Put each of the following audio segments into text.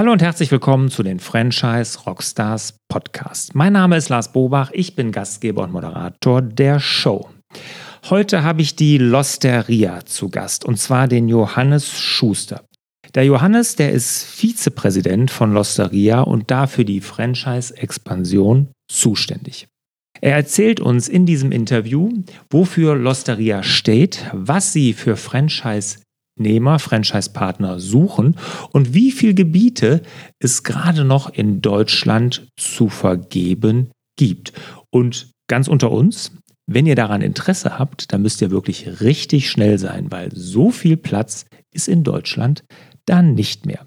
Hallo und herzlich willkommen zu den Franchise Rockstars Podcast. Mein Name ist Lars Bobach, ich bin Gastgeber und Moderator der Show. Heute habe ich die Losteria zu Gast und zwar den Johannes Schuster. Der Johannes, der ist Vizepräsident von Losteria und dafür die Franchise-Expansion zuständig. Er erzählt uns in diesem Interview, wofür Losteria steht, was sie für Franchise Nehmer, Franchise-Partner suchen und wie viele Gebiete es gerade noch in Deutschland zu vergeben gibt. Und ganz unter uns, wenn ihr daran Interesse habt, dann müsst ihr wirklich richtig schnell sein, weil so viel Platz ist in Deutschland dann nicht mehr.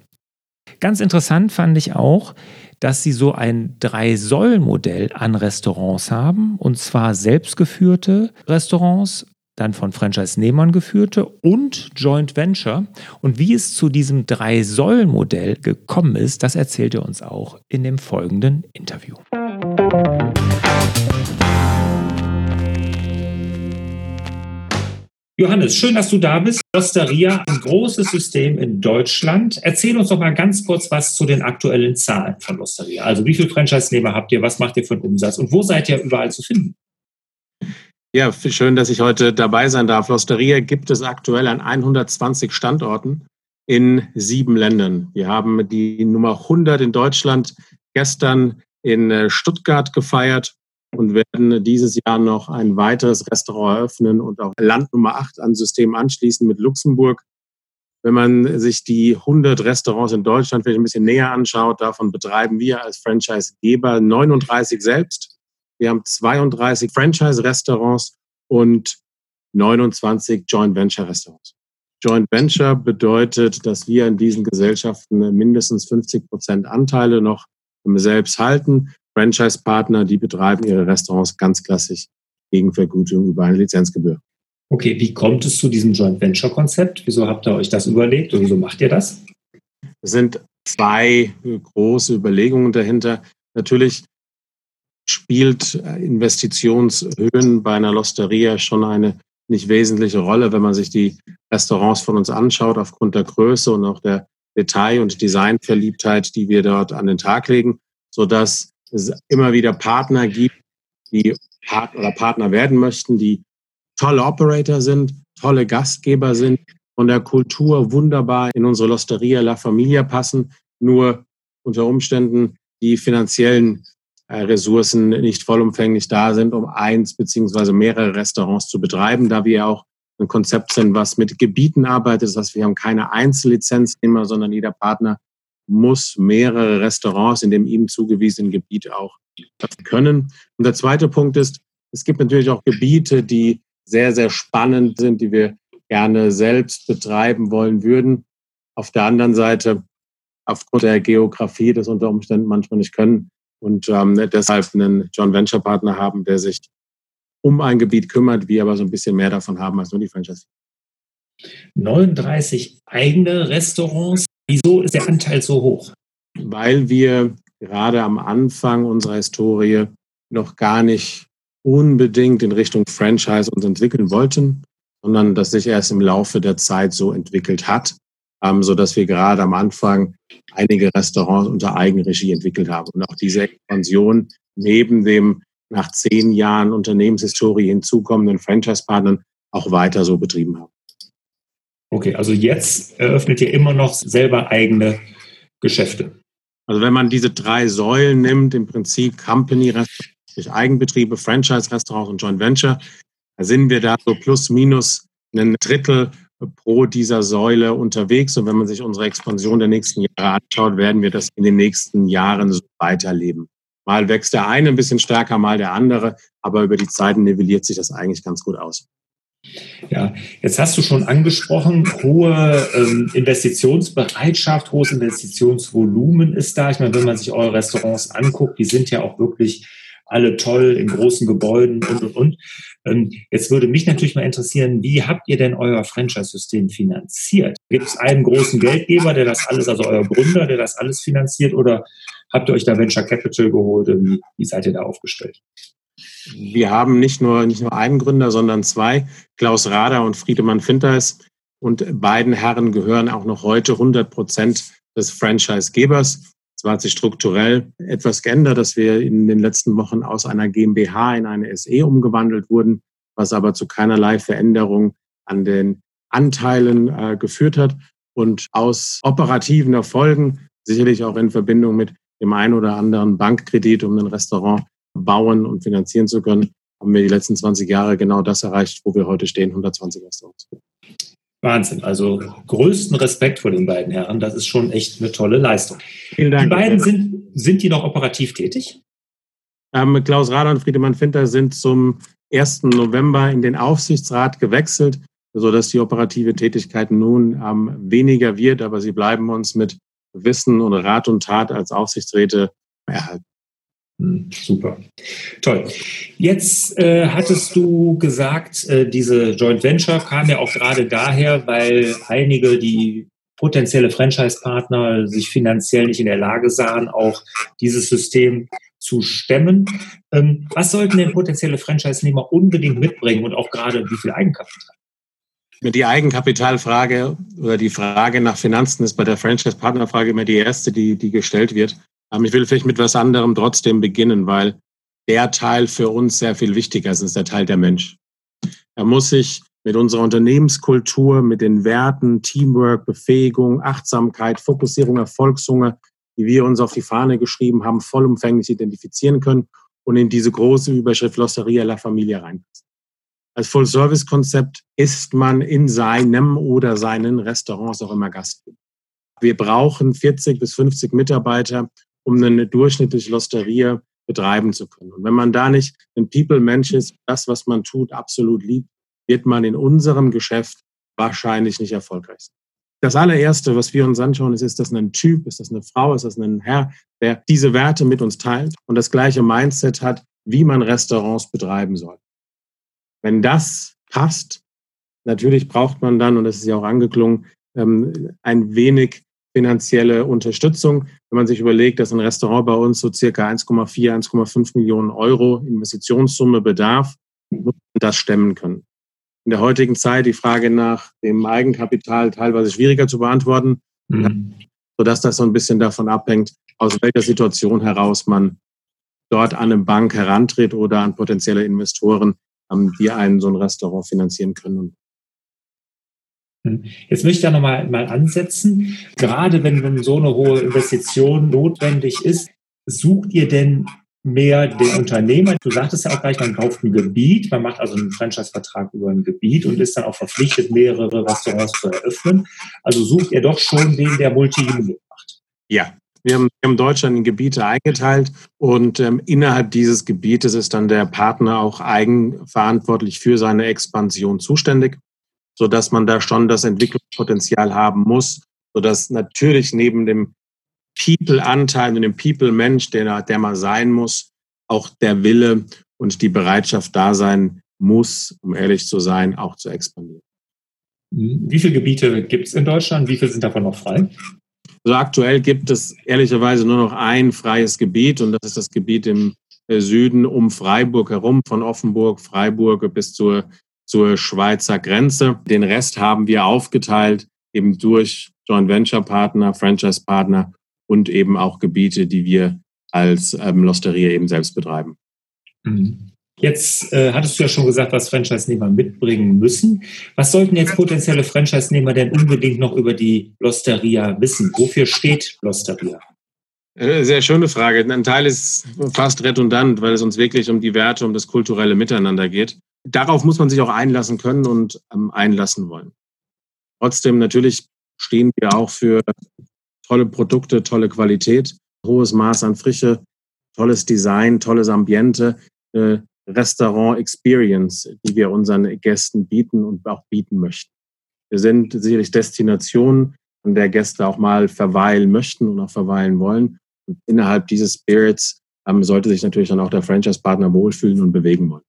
Ganz interessant fand ich auch, dass sie so ein Drei-Säulen-Modell an Restaurants haben, und zwar selbstgeführte Restaurants, dann von Franchise-Nehmern geführte und Joint Venture. Und wie es zu diesem Drei-Säulen-Modell gekommen ist, das erzählt er uns auch in dem folgenden Interview. Johannes, schön, dass du da bist. Osteria, ein großes System in Deutschland. Erzähl uns doch mal ganz kurz was zu den aktuellen Zahlen von Osteria. Also wie viele Franchise-Nehmer habt ihr, was macht ihr für einen Umsatz und wo seid ihr überall zu finden? Ja, schön, dass ich heute dabei sein darf. Losteria gibt es aktuell an 120 Standorten in sieben Ländern. Wir haben die Nummer 100 in Deutschland gestern in äh, Stuttgart gefeiert und werden dieses Jahr noch ein weiteres Restaurant eröffnen und auch Land Nummer 8 an System anschließen mit Luxemburg. Wenn man sich die 100 Restaurants in Deutschland vielleicht ein bisschen näher anschaut, davon betreiben wir als Franchisegeber 39 selbst wir haben 32 Franchise-Restaurants und 29 Joint Venture-Restaurants. Joint Venture bedeutet, dass wir in diesen Gesellschaften mindestens 50 Prozent Anteile noch selbst halten. Franchise-Partner, die betreiben ihre Restaurants ganz klassisch gegen Vergütung über eine Lizenzgebühr. Okay, wie kommt es zu diesem Joint Venture-Konzept? Wieso habt ihr euch das überlegt und wieso macht ihr das? Es sind zwei große Überlegungen dahinter. Natürlich spielt äh, Investitionshöhen bei einer Losteria schon eine nicht wesentliche Rolle, wenn man sich die Restaurants von uns anschaut, aufgrund der Größe und auch der Detail- und Designverliebtheit, die wir dort an den Tag legen, so dass es immer wieder Partner gibt, die Part oder Partner werden möchten, die tolle Operator sind, tolle Gastgeber sind, von der Kultur wunderbar in unsere Losteria La Familia passen, nur unter Umständen die finanziellen Ressourcen nicht vollumfänglich da sind, um eins beziehungsweise mehrere Restaurants zu betreiben, da wir auch ein Konzept sind, was mit Gebieten arbeitet. Das heißt, wir haben keine Einzellizenznehmer, sondern jeder Partner muss mehrere Restaurants in dem ihm zugewiesenen Gebiet auch können. Und der zweite Punkt ist, es gibt natürlich auch Gebiete, die sehr, sehr spannend sind, die wir gerne selbst betreiben wollen würden. Auf der anderen Seite, aufgrund der Geografie das unter Umständen manchmal nicht können, und ähm, deshalb einen John Venture Partner haben, der sich um ein Gebiet kümmert, wir aber so ein bisschen mehr davon haben als nur die Franchise. 39 eigene Restaurants. Wieso ist der Anteil so hoch? Weil wir gerade am Anfang unserer Historie noch gar nicht unbedingt in Richtung Franchise uns entwickeln wollten, sondern das sich erst im Laufe der Zeit so entwickelt hat ähm, so dass wir gerade am Anfang einige Restaurants unter Eigenregie entwickelt haben. Und auch diese Expansion neben dem nach zehn Jahren Unternehmenshistorie hinzukommenden Franchise-Partnern auch weiter so betrieben haben. Okay, also jetzt eröffnet ihr immer noch selber eigene Geschäfte. Also wenn man diese drei Säulen nimmt, im Prinzip Company, Eigenbetriebe, Franchise-Restaurants und Joint Venture, da sind wir da so plus minus ein Drittel pro dieser Säule unterwegs. Und wenn man sich unsere Expansion der nächsten Jahre anschaut, werden wir das in den nächsten Jahren so weiterleben. Mal wächst der eine ein bisschen stärker, mal der andere, aber über die Zeiten nivelliert sich das eigentlich ganz gut aus. Ja, jetzt hast du schon angesprochen, hohe ähm, Investitionsbereitschaft, hohes Investitionsvolumen ist da. Ich meine, wenn man sich eure Restaurants anguckt, die sind ja auch wirklich alle toll in großen Gebäuden und, und, und. Ähm, jetzt würde mich natürlich mal interessieren, wie habt ihr denn euer Franchise-System finanziert? Gibt es einen großen Geldgeber, der das alles, also euer Gründer, der das alles finanziert oder habt ihr euch da Venture Capital geholt? Wie, wie seid ihr da aufgestellt? Wir haben nicht nur, nicht nur einen Gründer, sondern zwei, Klaus Rader und Friedemann Finteis. Und beiden Herren gehören auch noch heute 100 Prozent des Franchisegebers. Es hat sich strukturell etwas geändert, dass wir in den letzten Wochen aus einer GmbH in eine SE umgewandelt wurden, was aber zu keinerlei Veränderung an den Anteilen äh, geführt hat. Und aus operativen Erfolgen, sicherlich auch in Verbindung mit dem einen oder anderen Bankkredit, um ein Restaurant bauen und finanzieren zu können, haben wir die letzten 20 Jahre genau das erreicht, wo wir heute stehen, 120 Restaurants. Wahnsinn. Also größten Respekt vor den beiden Herren. Das ist schon echt eine tolle Leistung. Vielen Dank. Die beiden sind, sind die noch operativ tätig? Ähm, Klaus Rader und Friedemann Finter sind zum 1. November in den Aufsichtsrat gewechselt, sodass die operative Tätigkeit nun ähm, weniger wird, aber sie bleiben uns mit Wissen und Rat und Tat als Aufsichtsräte erhalten. Hm, super. Toll. Jetzt äh, hattest du gesagt, äh, diese Joint Venture kam ja auch gerade daher, weil einige, die potenzielle Franchise-Partner sich finanziell nicht in der Lage sahen, auch dieses System zu stemmen. Ähm, was sollten denn potenzielle Franchise-Nehmer unbedingt mitbringen und auch gerade wie viel Eigenkapital? Die Eigenkapitalfrage oder die Frage nach Finanzen ist bei der Franchise-Partnerfrage immer die erste, die, die gestellt wird. Ähm, ich will vielleicht mit was anderem trotzdem beginnen, weil der Teil für uns sehr viel wichtiger ist, ist der Teil der Mensch. Er muss sich mit unserer Unternehmenskultur, mit den Werten, Teamwork, Befähigung, Achtsamkeit, Fokussierung, Erfolgshunger, die wir uns auf die Fahne geschrieben haben, vollumfänglich identifizieren können und in diese große Überschrift Losteria La Familia reinpassen. Als Full-Service-Konzept ist man in seinem oder seinen Restaurants auch immer Gastgeber. Wir brauchen 40 bis 50 Mitarbeiter, um eine durchschnittliche Losteria betreiben zu können. Und wenn man da nicht ein People-Mensch ist, das, was man tut, absolut liebt, wird man in unserem Geschäft wahrscheinlich nicht erfolgreich sein. Das allererste, was wir uns anschauen, ist, ist das ein Typ, ist das eine Frau, ist das ein Herr, der diese Werte mit uns teilt und das gleiche Mindset hat, wie man Restaurants betreiben soll. Wenn das passt, natürlich braucht man dann, und das ist ja auch angeklungen, ähm, ein wenig finanzielle Unterstützung. Wenn man sich überlegt, dass ein Restaurant bei uns so circa 1,4, 1,5 Millionen Euro Investitionssumme bedarf, muss man das stemmen können. In der heutigen Zeit die Frage nach dem Eigenkapital teilweise schwieriger zu beantworten, mhm. sodass das so ein bisschen davon abhängt, aus welcher Situation heraus man dort an eine Bank herantritt oder an potenzielle Investoren, ähm, die einen so ein Restaurant finanzieren können. Hm. Jetzt möchte ich da nochmal mal ansetzen. Gerade wenn, wenn so eine hohe Investition notwendig ist, sucht ihr denn mehr den Unternehmer? Du sagtest ja auch gleich, man kauft ein Gebiet, man macht also einen Franchise-Vertrag über ein Gebiet und ist dann auch verpflichtet, mehrere Restaurants zu eröffnen. Also sucht ihr doch schon den, der Multi-Unit macht. Ja, wir haben, wir haben Deutschland in Gebiete eingeteilt und ähm, innerhalb dieses Gebietes ist dann der Partner auch eigenverantwortlich für seine Expansion zuständig so dass man da schon das Entwicklungspotenzial haben muss, so dass natürlich neben dem People-Anteil und dem People-Mensch, der, der man sein muss, auch der Wille und die Bereitschaft da sein muss, um ehrlich zu sein, auch zu expandieren. Wie viele Gebiete gibt es in Deutschland? Wie viele sind davon noch frei? Also aktuell gibt es ehrlicherweise nur noch ein freies Gebiet und das ist das Gebiet im äh, Süden um Freiburg herum, von Offenburg, Freiburg bis zur zur Schweizer Grenze. Den Rest haben wir aufgeteilt eben durch Joint Venture Partner, Franchise Partner und eben auch Gebiete, die wir als ähm, Losteria eben selbst betreiben. Mhm. Jetzt äh, hattest du ja schon gesagt, was Franchise-Nehmer mitbringen müssen. Was sollten jetzt potenzielle Franchise-Nehmer denn unbedingt noch über die Losteria wissen? Wofür steht Losteria? Äh, sehr schöne Frage. Ein Teil ist fast redundant, weil es uns wirklich um die Werte, um das kulturelle Miteinander geht darauf muss man sich auch einlassen können und ähm, einlassen wollen. Trotzdem natürlich stehen wir auch für tolle Produkte, tolle Qualität, hohes Maß an Frische, tolles Design, tolles Ambiente, äh, Restaurant Experience, die wir unseren Gästen bieten und auch bieten möchten. Wir sind sicherlich Destinationen, an der Gäste auch mal verweilen möchten und auch verweilen wollen. Und innerhalb dieses Spirits ähm, sollte sich natürlich dann auch der Franchise-Partner wohlfühlen und bewegen wollen.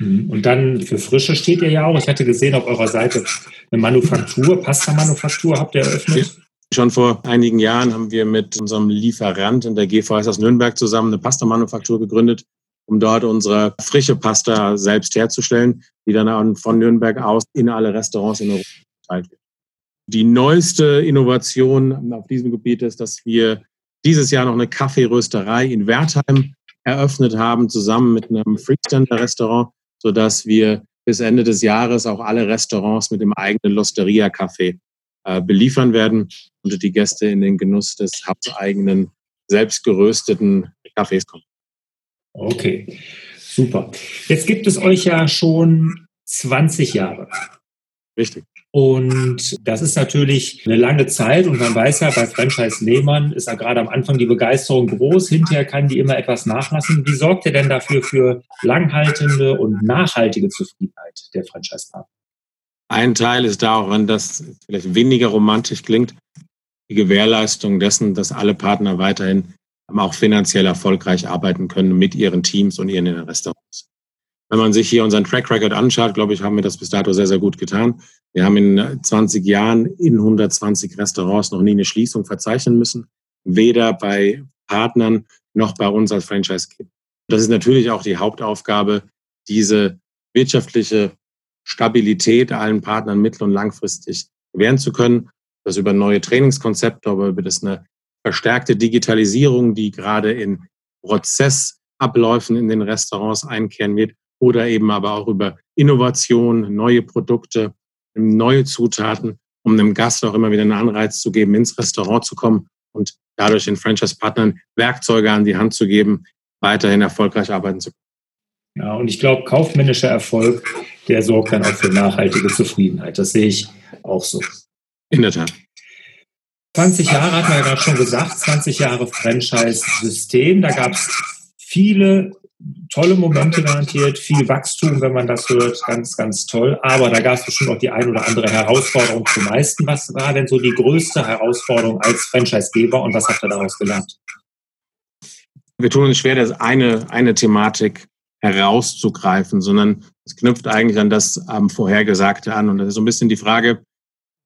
Mhm. Und dann für Frische steht ihr ja auch. Ich hatte gesehen auf eurer Seite eine Manufaktur, Pasta-Manufaktur habt ihr eröffnet. Schon vor einigen Jahren haben wir mit unserem Lieferant in der GVS aus Nürnberg zusammen eine Pasta-Manufaktur gegründet, um dort unsere frische Pasta selbst herzustellen, die dann von Nürnberg aus in alle Restaurants in Europa verteilt wird. Die neueste Innovation auf diesem Gebiet ist, dass wir dieses Jahr noch eine Kaffeerösterei in Wertheim eröffnet haben, zusammen mit einem Freestander-Restaurant, sodass wir bis Ende des Jahres auch alle Restaurants mit dem eigenen Losteria-Kaffee äh, beliefern werden und die Gäste in den Genuss des hauseigenen, selbstgerösteten Kaffees kommen. Okay, super. Jetzt gibt es euch ja schon 20 Jahre. Richtig. Und das ist natürlich eine lange Zeit und man weiß ja, bei Franchise-Nehmern ist ja gerade am Anfang die Begeisterung groß, hinterher kann die immer etwas nachlassen. Wie sorgt ihr denn dafür für langhaltende und nachhaltige Zufriedenheit der Franchise-Partner? Ein Teil ist darin, dass vielleicht weniger romantisch klingt, die Gewährleistung dessen, dass alle Partner weiterhin auch finanziell erfolgreich arbeiten können mit ihren Teams und ihren Restaurants. Wenn man sich hier unseren Track Record anschaut, glaube ich, haben wir das bis dato sehr, sehr gut getan. Wir haben in 20 Jahren in 120 Restaurants noch nie eine Schließung verzeichnen müssen, weder bei Partnern noch bei uns als Franchise-Geber. Das ist natürlich auch die Hauptaufgabe, diese wirtschaftliche Stabilität allen Partnern mittel- und langfristig gewähren zu können. Das über neue Trainingskonzepte, aber über das eine verstärkte Digitalisierung, die gerade in Prozessabläufen in den Restaurants einkehren wird, oder eben aber auch über Innovation, neue Produkte, neue Zutaten, um einem Gast auch immer wieder einen Anreiz zu geben, ins Restaurant zu kommen und dadurch den Franchise-Partnern Werkzeuge an die Hand zu geben, weiterhin erfolgreich arbeiten zu können. Ja, und ich glaube, kaufmännischer Erfolg, der sorgt dann auch für nachhaltige Zufriedenheit. Das sehe ich auch so. In der Tat. 20 Jahre hat man ja gerade schon gesagt, 20 Jahre Franchise-System. Da gab es viele tolle Momente garantiert, viel Wachstum, wenn man das hört, ganz, ganz toll. Aber da gab es bestimmt auch die ein oder andere Herausforderung zu meisten. Was war denn so die größte Herausforderung als Franchisegeber und was habt ihr daraus gelernt? Wir tun uns schwer, das eine, eine Thematik herauszugreifen, sondern es knüpft eigentlich an das ähm, Vorhergesagte an. Und das ist so ein bisschen die Frage,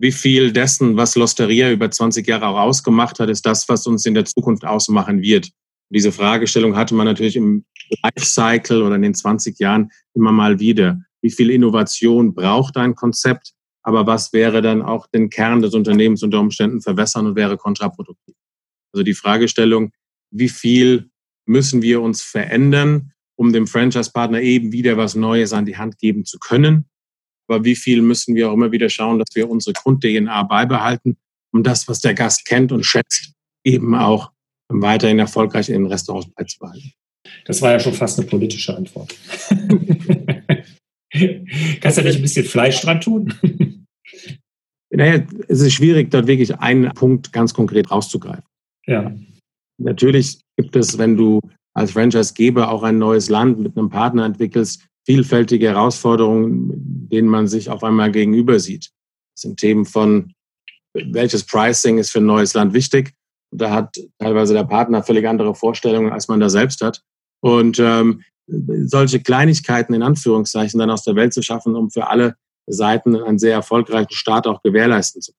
wie viel dessen, was Losteria über 20 Jahre auch ausgemacht hat, ist das, was uns in der Zukunft ausmachen wird. Diese Fragestellung hatte man natürlich im Lifecycle oder in den 20 Jahren immer mal wieder. Wie viel Innovation braucht ein Konzept? Aber was wäre dann auch den Kern des Unternehmens unter Umständen verwässern und wäre kontraproduktiv? Also die Fragestellung, wie viel müssen wir uns verändern, um dem Franchise-Partner eben wieder was Neues an die Hand geben zu können? Aber wie viel müssen wir auch immer wieder schauen, dass wir unsere Grund-DNA beibehalten, um das, was der Gast kennt und schätzt, eben auch weiterhin erfolgreich in den Restaurants beizubehalten? Das war ja schon fast eine politische Antwort. Kannst du nicht ein bisschen Fleisch dran tun? naja, es ist schwierig, dort wirklich einen Punkt ganz konkret rauszugreifen. Ja. Natürlich gibt es, wenn du als Franchise-Geber auch ein neues Land mit einem Partner entwickelst, vielfältige Herausforderungen, denen man sich auf einmal gegenüber sieht. Das sind Themen von, welches Pricing ist für ein neues Land wichtig? Da hat teilweise der Partner völlig andere Vorstellungen, als man da selbst hat. Und ähm, solche Kleinigkeiten in Anführungszeichen dann aus der Welt zu schaffen, um für alle Seiten einen sehr erfolgreichen Start auch gewährleisten zu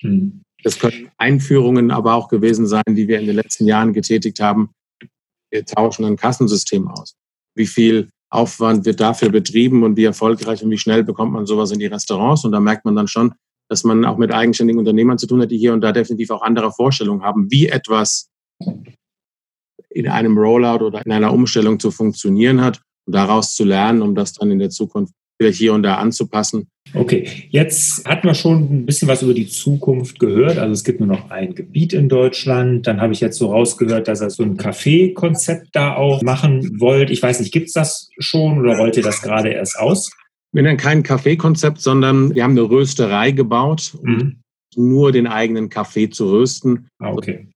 können. Mhm. Das können Einführungen aber auch gewesen sein, die wir in den letzten Jahren getätigt haben. Wir tauschen ein Kassensystem aus. Wie viel Aufwand wird dafür betrieben und wie erfolgreich und wie schnell bekommt man sowas in die Restaurants? Und da merkt man dann schon, dass man auch mit eigenständigen Unternehmern zu tun hat, die hier und da definitiv auch andere Vorstellungen haben, wie etwas in einem Rollout oder in einer Umstellung zu funktionieren hat und daraus zu lernen, um das dann in der Zukunft wieder hier und da anzupassen. Okay, jetzt hatten wir schon ein bisschen was über die Zukunft gehört. Also es gibt nur noch ein Gebiet in Deutschland. Dann habe ich jetzt so rausgehört, dass ihr so ein Café-Konzept da auch machen wollt. Ich weiß nicht, gibt es das schon oder rollt ihr das gerade erst aus? Wir nennen kein Kaffeekonzept, sondern wir haben eine Rösterei gebaut, um mhm. nur den eigenen Kaffee zu rösten. Ah, okay.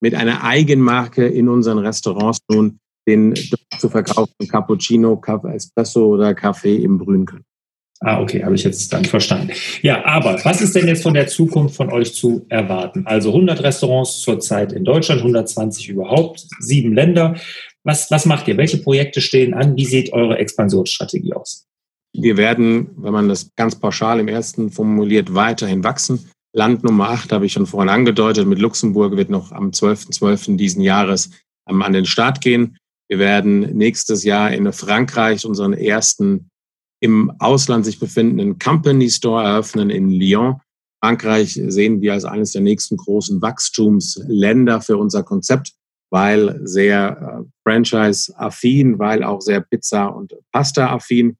Mit einer Eigenmarke in unseren Restaurants nun den zu verkaufen Cappuccino, Espresso oder Kaffee im brühen können. Ah, okay, habe ich jetzt dann verstanden. Ja, aber was ist denn jetzt von der Zukunft von euch zu erwarten? Also 100 Restaurants zurzeit in Deutschland, 120 überhaupt, sieben Länder. Was, was macht ihr? Welche Projekte stehen an? Wie sieht eure Expansionsstrategie aus? Wir werden, wenn man das ganz pauschal im ersten formuliert, weiterhin wachsen. Land Nummer 8 habe ich schon vorhin angedeutet, mit Luxemburg wird noch am 12.12. .12. diesen Jahres an den Start gehen. Wir werden nächstes Jahr in Frankreich unseren ersten im Ausland sich befindenden Company Store eröffnen in Lyon. Frankreich sehen wir als eines der nächsten großen Wachstumsländer für unser Konzept, weil sehr äh, franchise-affin, weil auch sehr Pizza- und Pasta-affin.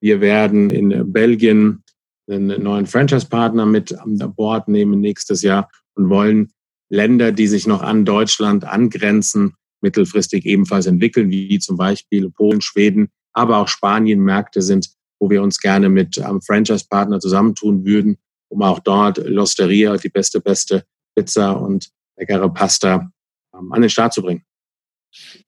Wir werden in Belgien einen neuen Franchise-Partner mit an Bord nehmen nächstes Jahr und wollen Länder, die sich noch an Deutschland angrenzen, mittelfristig ebenfalls entwickeln, wie zum Beispiel Polen, Schweden, aber auch Spanien Märkte sind, wo wir uns gerne mit einem Franchise-Partner zusammentun würden, um auch dort L'Osteria, die beste, beste Pizza und leckere Pasta ähm, an den Start zu bringen.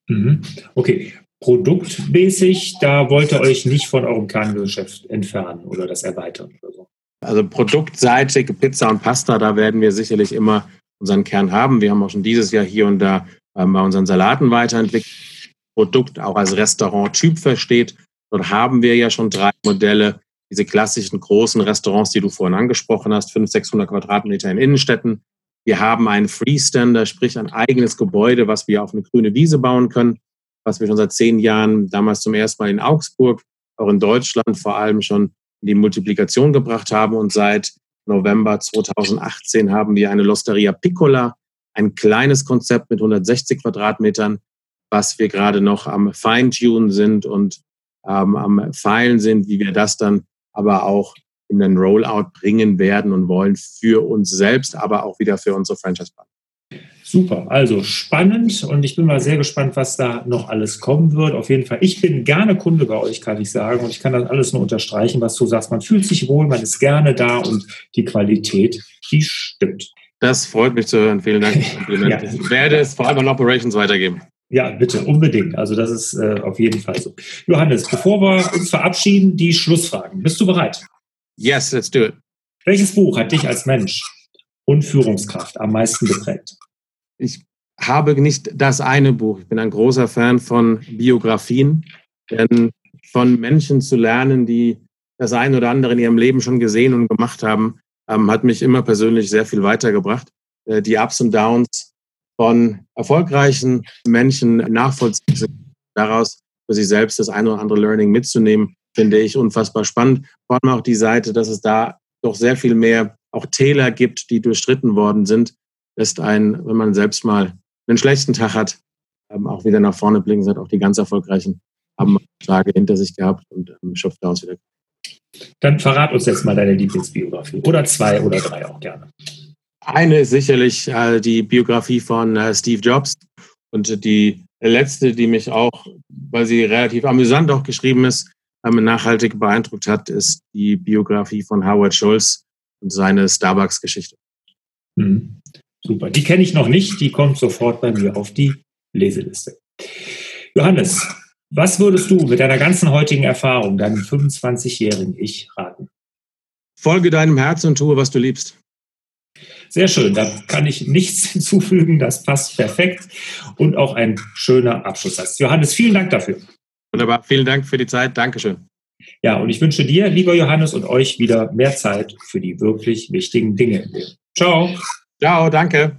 Mhm. Okay. Produktmäßig, da wollt ihr euch nicht von eurem Kerngeschäft entfernen oder das erweitern oder so. Also produktseitig Pizza und Pasta, da werden wir sicherlich immer unseren Kern haben. Wir haben auch schon dieses Jahr hier und da ähm, bei unseren Salaten weiterentwickelt. Produkt auch als Restauranttyp versteht. Dort haben wir ja schon drei Modelle. Diese klassischen großen Restaurants, die du vorhin angesprochen hast, 500, 600 Quadratmeter in Innenstädten. Wir haben einen Freestander, sprich ein eigenes Gebäude, was wir auf eine grüne Wiese bauen können, was wir schon seit zehn Jahren, damals zum ersten Mal in Augsburg, auch in Deutschland vor allem schon in die Multiplikation gebracht haben. Und seit November 2018 haben wir eine Losteria Piccola, ein kleines Konzept mit 160 Quadratmetern, was wir gerade noch am Feintunen sind und ähm, am Feilen sind, wie wir das dann aber auch in den Rollout bringen werden und wollen für uns selbst, aber auch wieder für unsere Franchise-Partner. Super, also spannend und ich bin mal sehr gespannt, was da noch alles kommen wird. Auf jeden Fall, ich bin gerne Kunde bei euch, kann ich sagen, und ich kann das alles nur unterstreichen, was du sagst. Man fühlt sich wohl, man ist gerne da und die Qualität, die stimmt. Das freut mich zu hören. Vielen Dank. ja. Ich werde es vor allem an Operations weitergeben. Ja, bitte, unbedingt. Also das ist äh, auf jeden Fall so. Johannes, bevor wir uns verabschieden, die Schlussfragen. Bist du bereit? Yes, let's do it. Welches Buch hat dich als Mensch und Führungskraft am meisten geprägt? Ich habe nicht das eine Buch. Ich bin ein großer Fan von Biografien, denn von Menschen zu lernen, die das eine oder andere in ihrem Leben schon gesehen und gemacht haben, ähm, hat mich immer persönlich sehr viel weitergebracht. Äh, die Ups und Downs von erfolgreichen Menschen nachvollziehen, daraus für sich selbst das eine oder andere Learning mitzunehmen, finde ich unfassbar spannend. Vor allem auch die Seite, dass es da doch sehr viel mehr auch Täler gibt, die durchstritten worden sind, lässt einen, wenn man selbst mal einen schlechten Tag hat, ähm, auch wieder nach vorne blicken. Sind auch die ganz erfolgreichen haben Tage hinter sich gehabt und ähm, schöpft daraus wieder. Dann verrat uns jetzt mal deine Lieblingsbiografie. Oder zwei oder drei auch gerne. Eine ist sicherlich äh, die Biografie von äh, Steve Jobs. Und die letzte, die mich auch, weil sie relativ amüsant auch geschrieben ist, ähm, nachhaltig beeindruckt hat, ist die Biografie von Howard Schulz und seine Starbucks-Geschichte. Mhm. Super. Die kenne ich noch nicht. Die kommt sofort bei mir auf die Leseliste. Johannes, was würdest du mit deiner ganzen heutigen Erfahrung deinem 25-jährigen Ich raten? Folge deinem Herzen und tue, was du liebst. Sehr schön, da kann ich nichts hinzufügen, das passt perfekt und auch ein schöner Abschlusssatz. Johannes, vielen Dank dafür. Wunderbar, vielen Dank für die Zeit, Dankeschön. Ja, und ich wünsche dir, lieber Johannes, und euch wieder mehr Zeit für die wirklich wichtigen Dinge im Leben. Ciao. Ciao, danke.